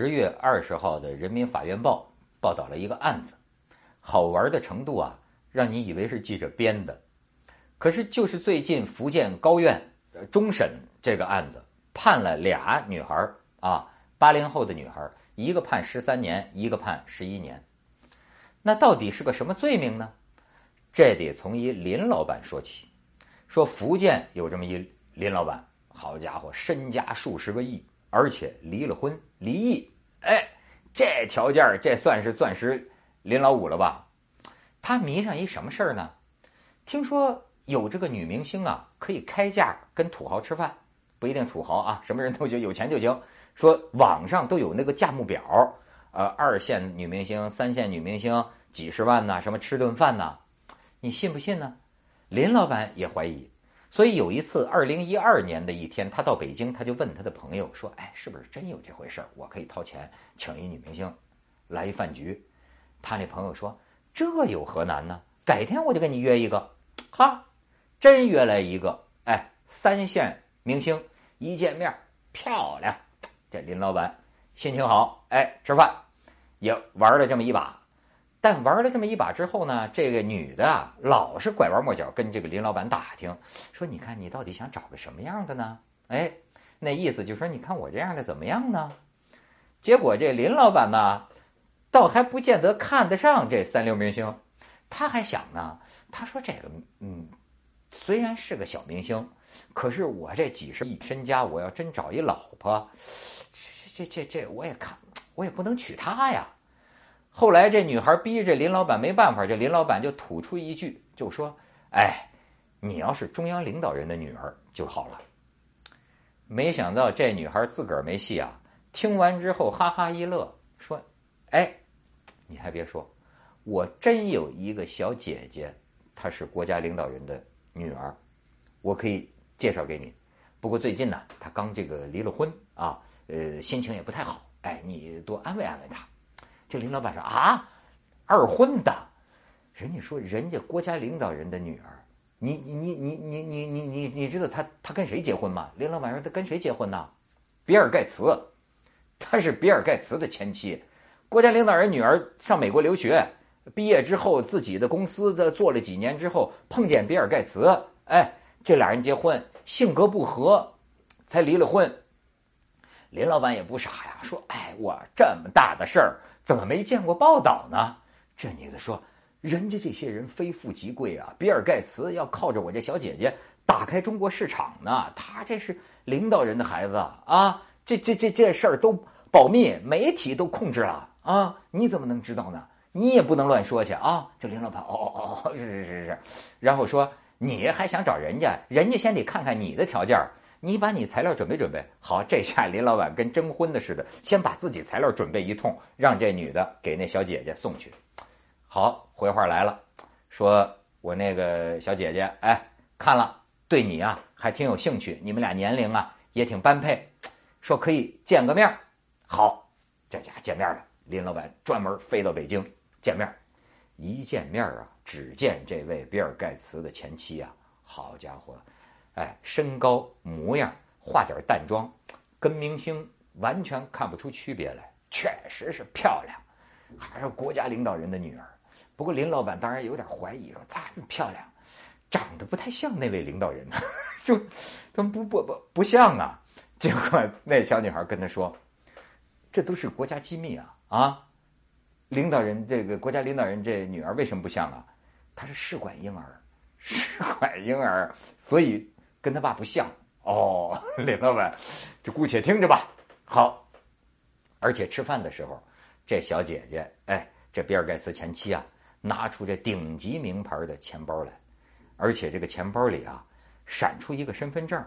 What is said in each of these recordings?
十月二十号的《人民法院报》报道了一个案子，好玩的程度啊，让你以为是记者编的。可是就是最近福建高院终审这个案子，判了俩女孩啊，八零后的女孩，一个判十三年，一个判十一年。那到底是个什么罪名呢？这得从一林老板说起。说福建有这么一林老板，好家伙，身家数十个亿。而且离了婚，离异，哎，这条件这算是钻石林老五了吧？他迷上一什么事儿呢？听说有这个女明星啊，可以开价跟土豪吃饭，不一定土豪啊，什么人都行，有钱就行。说网上都有那个价目表，呃，二线女明星、三线女明星几十万呐，什么吃顿饭呐，你信不信呢？林老板也怀疑。所以有一次，二零一二年的一天，他到北京，他就问他的朋友说：“哎，是不是真有这回事儿？我可以掏钱请一女明星来一饭局。”他那朋友说：“这有何难呢？改天我就跟你约一个。”哈，真约来一个，哎，三线明星一见面漂亮，这林老板心情好，哎，吃饭也玩了这么一把。但玩了这么一把之后呢，这个女的啊，老是拐弯抹角跟这个林老板打听，说：“你看你到底想找个什么样的呢？”哎，那意思就说：“你看我这样的怎么样呢？”结果这林老板呢，倒还不见得看得上这三流明星，他还想呢，他说：“这个，嗯，虽然是个小明星，可是我这几十亿身家，我要真找一老婆，这这这这，我也看，我也不能娶她呀。”后来这女孩逼着林老板没办法，这林老板就吐出一句，就说：“哎，你要是中央领导人的女儿就好了。”没想到这女孩自个儿没戏啊！听完之后哈哈一乐，说：“哎，你还别说，我真有一个小姐姐，她是国家领导人的女儿，我可以介绍给你。不过最近呢，她刚这个离了婚啊，呃，心情也不太好。哎，你多安慰安慰她。”这林老板说啊，二婚的，人家说人家国家领导人的女儿，你你你你你你你你你知道他他跟谁结婚吗？林老板说他跟谁结婚呢？比尔盖茨，他是比尔盖茨的前妻，国家领导人女儿上美国留学，毕业之后自己的公司的做了几年之后碰见比尔盖茨，哎，这俩人结婚，性格不合，才离了婚。林老板也不傻呀，说哎，我这么大的事儿。怎么没见过报道呢？这女的说：“人家这些人非富即贵啊，比尔盖茨要靠着我这小姐姐打开中国市场呢。他这是领导人的孩子啊，这这这这事儿都保密，媒体都控制了啊，你怎么能知道呢？你也不能乱说去啊。”这林老板，哦哦哦，是是是是，然后说：“你还想找人家？人家先得看看你的条件。”你把你材料准备准备好，这下林老板跟征婚的似的，先把自己材料准备一通，让这女的给那小姐姐送去。好，回话来了，说我那个小姐姐，哎，看了对你啊还挺有兴趣，你们俩年龄啊也挺般配，说可以见个面好，这家见面了，林老板专门飞到北京见面一见面啊，只见这位比尔盖茨的前妻啊，好家伙！哎，身高模样，化点淡妆，跟明星完全看不出区别来，确实是漂亮，还是国家领导人的女儿。不过林老板当然有点怀疑，说这么漂亮，长得不太像那位领导人呢，就，怎么不不不不像啊？结果那小女孩跟他说：“这都是国家机密啊啊！领导人这个国家领导人这女儿为什么不像啊？她是试管婴儿，试管婴儿，所以。”跟他爸不像。哦，林老板，就姑且听着吧。好，而且吃饭的时候，这小姐姐，哎，这比尔盖茨前妻啊，拿出这顶级名牌的钱包来，而且这个钱包里啊，闪出一个身份证，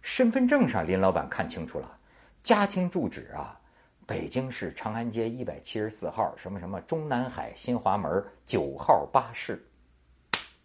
身份证上林老板看清楚了，家庭住址啊，北京市长安街一百七十四号什么什么中南海新华门九号八室，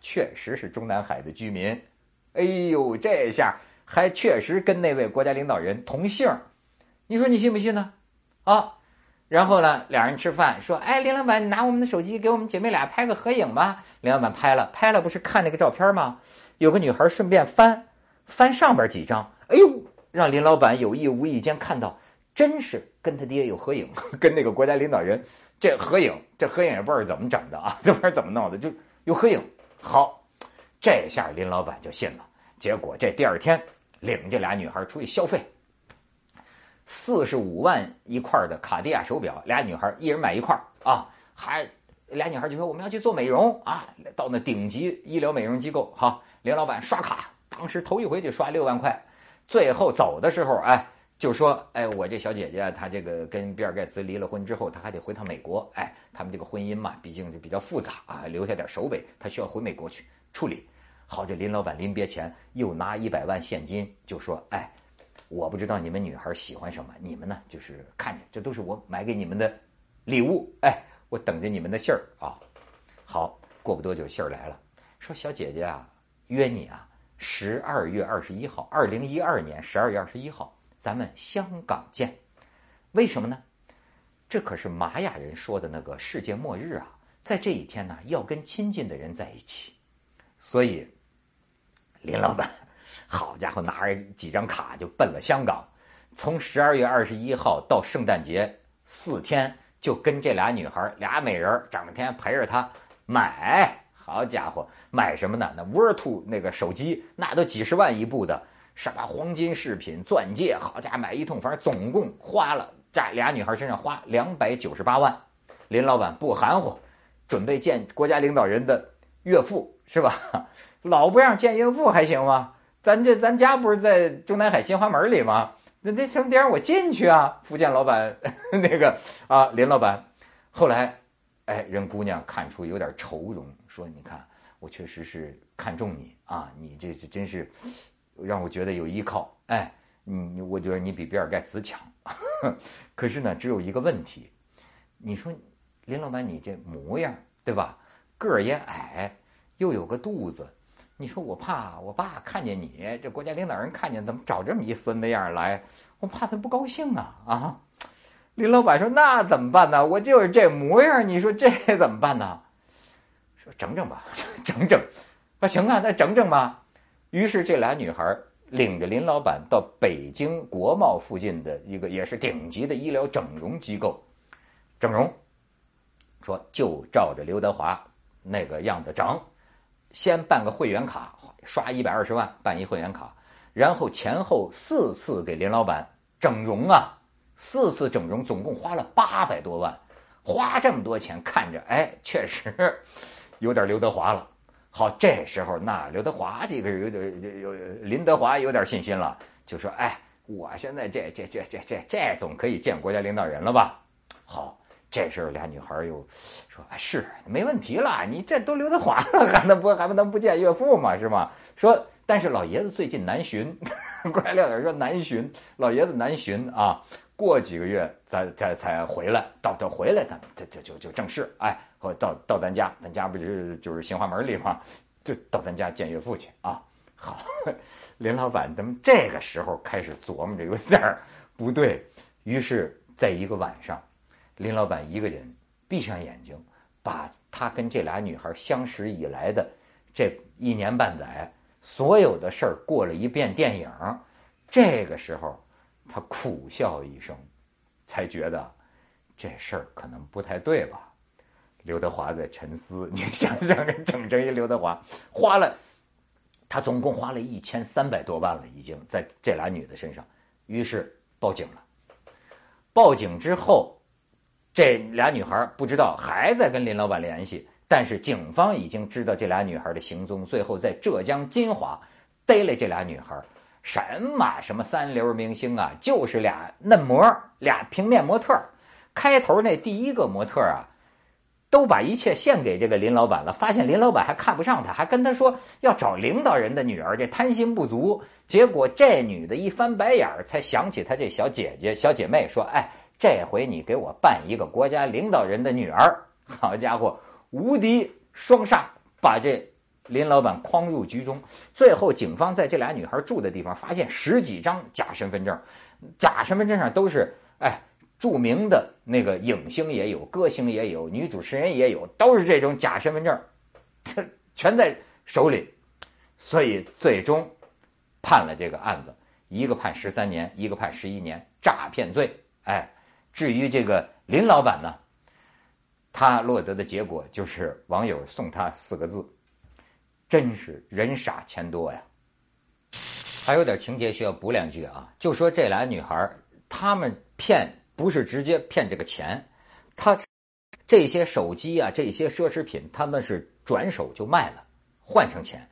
确实是中南海的居民。哎呦，这下还确实跟那位国家领导人同姓你说你信不信呢？啊，然后呢，俩人吃饭说：“哎，林老板，你拿我们的手机给我们姐妹俩拍个合影吧。”林老板拍了，拍了不是看那个照片吗？有个女孩顺便翻翻上边几张，哎呦，让林老板有意无意间看到真是跟他爹有合影，跟那个国家领导人这合影，这合影也不知道怎么整的啊，这 不知道怎么弄的，就有合影。好，这下林老板就信了。结果这第二天领这俩女孩出去消费，四十五万一块的卡地亚手表，俩女孩一人买一块啊，还俩女孩就说我们要去做美容啊，到那顶级医疗美容机构。好，林老板刷卡，当时头一回就刷六万块，最后走的时候，哎。就说，哎，我这小姐姐她这个跟比尔盖茨离了婚之后，她还得回趟美国。哎，他们这个婚姻嘛，毕竟是比较复杂啊，留下点首尾，她需要回美国去处理。好，这林老板临别前又拿一百万现金，就说，哎，我不知道你们女孩喜欢什么，你们呢就是看着，这都是我买给你们的礼物。哎，我等着你们的信儿啊。好，过不多久信儿来了，说小姐姐啊，约你啊，十二月二十一号，二零一二年十二月二十一号。咱们香港见，为什么呢？这可是玛雅人说的那个世界末日啊！在这一天呢，要跟亲近的人在一起。所以，林老板，好家伙，拿着几张卡就奔了香港。从十二月二十一号到圣诞节四天，就跟这俩女孩俩美人整天陪着他买。好家伙，买什么呢？那 Virtu 那个手机，那都几十万一部的。什么黄金饰品、钻戒，好家伙，买一通，反正总共花了在俩女孩身上花两百九十八万。林老板不含糊，准备见国家领导人的岳父，是吧？老不让见岳父还行吗？咱这咱家不是在中南海新华门里吗？那那什么得让我进去啊？福建老板 那个啊，林老板，后来，哎，人姑娘看出有点愁容，说：“你看，我确实是看中你啊，你这这真是。”让我觉得有依靠，哎，你我觉得你比比尔盖茨强，可是呢，只有一个问题，你说林老板你这模样对吧？个儿也矮，又有个肚子，你说我怕我爸看见你这国家领导人看见怎么找这么一孙子样来，我怕他不高兴啊啊！林老板说那怎么办呢？我就是这模样，你说这怎么办呢？说整整吧，整整，啊行啊，那整整吧。于是这俩女孩领着林老板到北京国贸附近的一个也是顶级的医疗整容机构整容，说就照着刘德华那个样子整，先办个会员卡，刷一百二十万办一会员卡，然后前后四次给林老板整容啊，四次整容总共花了八百多万，花这么多钱看着哎确实有点刘德华了。好，这时候那刘德华这个有点有林德华有点信心了，就说：“哎，我现在这这这这这这总可以见国家领导人了吧？”好，这时候俩女孩又说：“哎，是没问题了，你这都刘德华了，还能不还不能不见岳父吗？是吗？”说，但是老爷子最近南巡，国家领导人说南巡，老爷子南巡啊，过几个月才才才回来，到到回来，咱这这就就正式哎。或到到咱家，咱家不就是就是新华门里吗？就到咱家见岳父去啊！好，林老板咱们这个时候开始琢磨着有点不对，于是在一个晚上，林老板一个人闭上眼睛，把他跟这俩女孩相识以来的这一年半载所有的事儿过了一遍电影。这个时候，他苦笑一声，才觉得这事儿可能不太对吧？刘德华在沉思，你想想，整整一刘德华花了，他总共花了一千三百多万了，已经在这俩女的身上，于是报警了。报警之后，这俩女孩不知道还在跟林老板联系，但是警方已经知道这俩女孩的行踪，最后在浙江金华逮了这俩女孩。什么什么三流明星啊，就是俩嫩模，俩平面模特。开头那第一个模特啊。都把一切献给这个林老板了，发现林老板还看不上他，还跟他说要找领导人的女儿，这贪心不足。结果这女的一翻白眼儿，才想起她这小姐姐、小姐妹，说：“哎，这回你给我办一个国家领导人的女儿。”好家伙，无敌双煞，把这林老板诓入局中。最后，警方在这俩女孩住的地方发现十几张假身份证，假身份证上都是哎。著名的那个影星也有，歌星也有，女主持人也有，都是这种假身份证，这 全在手里，所以最终判了这个案子，一个判十三年，一个判十一年，诈骗罪哎，至于这个林老板呢，他落得的结果就是网友送他四个字：真是人傻钱多呀。还有点情节需要补两句啊，就说这俩女孩她们骗不是直接骗这个钱，她这些手机啊，这些奢侈品，他们是转手就卖了，换成钱。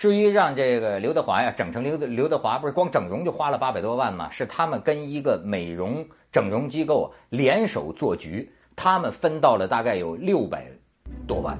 至于让这个刘德华呀整成刘德刘德华，不是光整容就花了八百多万吗？是他们跟一个美容整容机构联手做局，他们分到了大概有六百多万。